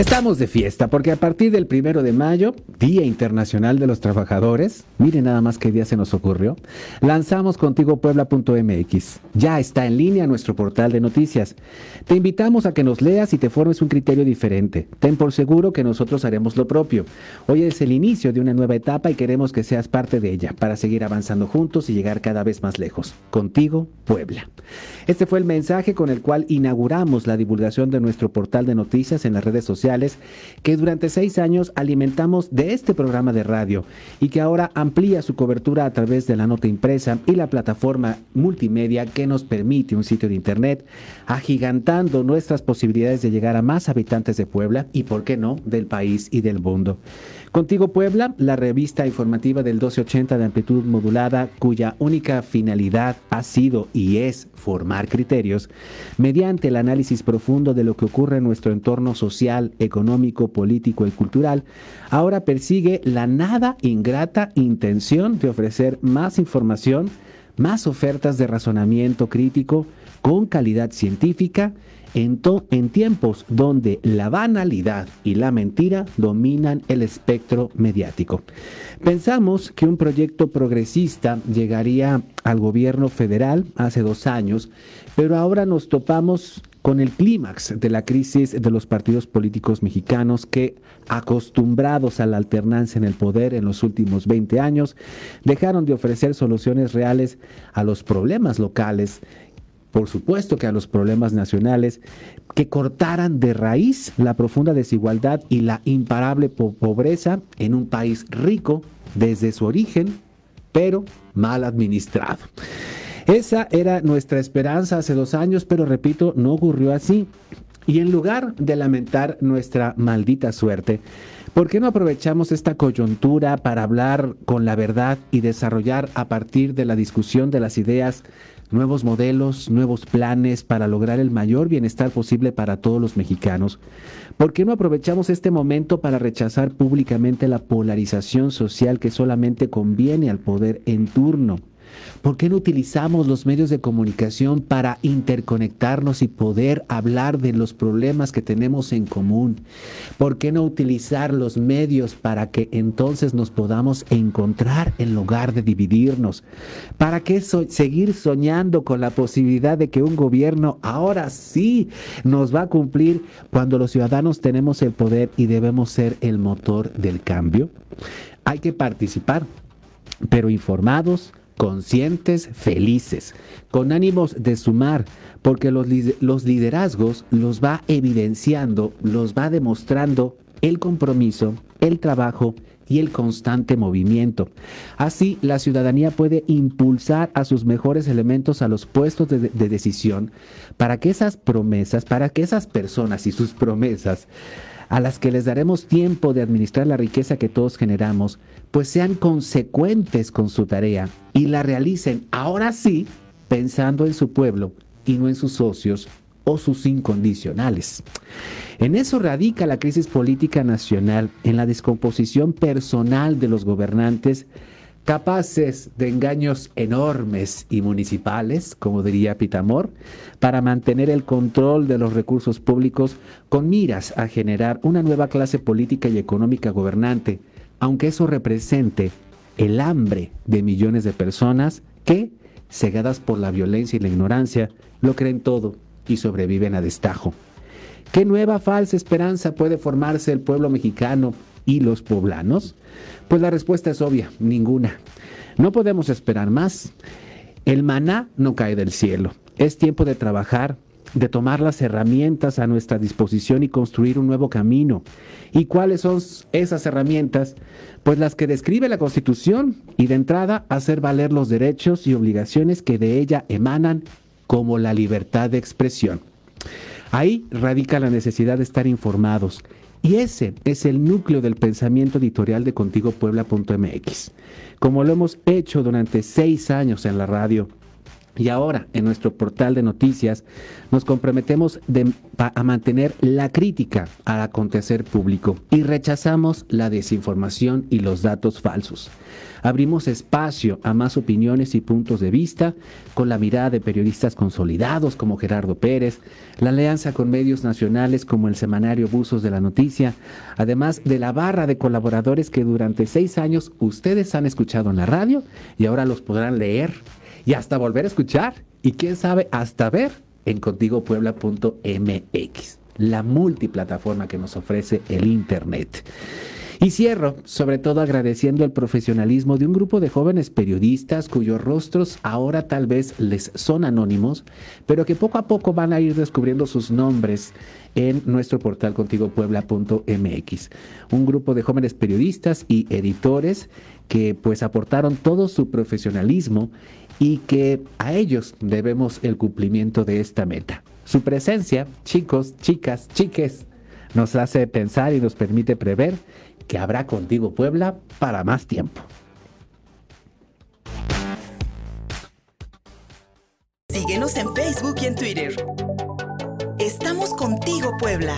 Estamos de fiesta porque a partir del primero de mayo, Día Internacional de los Trabajadores, miren nada más qué día se nos ocurrió, lanzamos contigopuebla.mx. Ya está en línea nuestro portal de noticias. Te invitamos a que nos leas y te formes un criterio diferente. Ten por seguro que nosotros haremos lo propio. Hoy es el inicio de una nueva etapa y queremos que seas parte de ella para seguir avanzando juntos y llegar cada vez más lejos. Contigo, Puebla. Este fue el mensaje con el cual inauguramos la divulgación de nuestro portal de noticias en las redes sociales que durante seis años alimentamos de este programa de radio y que ahora amplía su cobertura a través de la nota impresa y la plataforma multimedia que nos permite un sitio de internet, agigantando nuestras posibilidades de llegar a más habitantes de Puebla y, por qué no, del país y del mundo. Contigo Puebla, la revista informativa del 1280 de amplitud modulada, cuya única finalidad ha sido y es formar criterios, mediante el análisis profundo de lo que ocurre en nuestro entorno social, económico, político y cultural, ahora persigue la nada ingrata intención de ofrecer más información, más ofertas de razonamiento crítico con calidad científica, en, tiempos donde la banalidad y la mentira dominan el espectro mediático. Pensamos que un proyecto progresista llegaría al gobierno federal hace dos años, pero ahora nos topamos con el clímax de la crisis de los partidos políticos mexicanos que, acostumbrados a la alternancia en el poder en los últimos 20 años, dejaron de ofrecer soluciones reales a los problemas locales por supuesto que a los problemas nacionales, que cortaran de raíz la profunda desigualdad y la imparable pobreza en un país rico desde su origen, pero mal administrado. Esa era nuestra esperanza hace dos años, pero repito, no ocurrió así. Y en lugar de lamentar nuestra maldita suerte, ¿por qué no aprovechamos esta coyuntura para hablar con la verdad y desarrollar a partir de la discusión de las ideas nuevos modelos, nuevos planes para lograr el mayor bienestar posible para todos los mexicanos. ¿Por qué no aprovechamos este momento para rechazar públicamente la polarización social que solamente conviene al poder en turno? ¿Por qué no utilizamos los medios de comunicación para interconectarnos y poder hablar de los problemas que tenemos en común? ¿Por qué no utilizar los medios para que entonces nos podamos encontrar en lugar de dividirnos? ¿Para qué seguir soñando con la posibilidad de que un gobierno ahora sí nos va a cumplir cuando los ciudadanos tenemos el poder y debemos ser el motor del cambio? Hay que participar, pero informados, conscientes, felices, con ánimos de sumar, porque los, los, liderazgos los va evidenciando, los va demostrando el compromiso, el trabajo y el constante movimiento. Así, la ciudadanía puede impulsar a sus mejores elementos a los puestos de, de decisión para que esas promesas, para que esas personas y sus promesas a las que les daremos tiempo de administrar la riqueza que todos generamos, pues sean consecuentes con su tarea y la realicen ahora sí pensando en su pueblo y no en sus socios o sus incondicionales. En eso radica la crisis política nacional, en la descomposición personal de los gobernantes capaces de engaños enormes y municipales, como diría Pitamor, para mantener el control de los recursos públicos con miras a generar una nueva clase política y económica gobernante, aunque eso represente el hambre de millones de personas que, cegadas por la violencia y la ignorancia, lo creen todo y sobreviven a destajo. ¿Qué nueva falsa esperanza puede formarse el pueblo mexicano y los poblanos? Pues la respuesta es obvia, ninguna. No podemos esperar más. El maná no cae del cielo. Es tiempo de trabajar, de tomar las herramientas a nuestra disposición y construir un nuevo camino. ¿Y cuáles son esas herramientas? Pues las que describe la Constitución y de entrada hacer valer los derechos y obligaciones que de ella emanan como la libertad de expresión. Ahí radica la necesidad de estar informados y ese es el núcleo del pensamiento editorial de contigopuebla.mx. Como lo hemos hecho durante seis años en la radio, Y ahora, en nuestro portal de noticias, nos comprometemos a mantener la crítica al acontecer público y rechazamos la desinformación y los datos falsos. Abrimos espacio a más opiniones y puntos de vista con la mirada de periodistas consolidados como Gerardo Pérez, la alianza con medios nacionales como el semanario Buzos de la Noticia, además de la barra de colaboradores que durante seis años ustedes han escuchado en la radio y ahora los podrán leer y hasta volver a escuchar y quién sabe hasta ver en contigopuebla.mx, la multiplataforma que nos ofrece el Internet. Y cierro, sobre todo agradeciendo el profesionalismo de un grupo de jóvenes periodistas cuyos rostros ahora tal vez les son anónimos, pero que poco a poco van a ir descubriendo sus nombres en nuestro portal contigopuebla.mx. Un grupo de jóvenes periodistas y editores que pues aportaron todo su profesionalismo y que a ellos debemos el cumplimiento de esta meta. Su presencia, chicos, chicas, chiques, nos hace pensar y nos permite prever que habrá contigo Puebla para más tiempo. Síguenos en Facebook y en Twitter. Estamos contigo Puebla.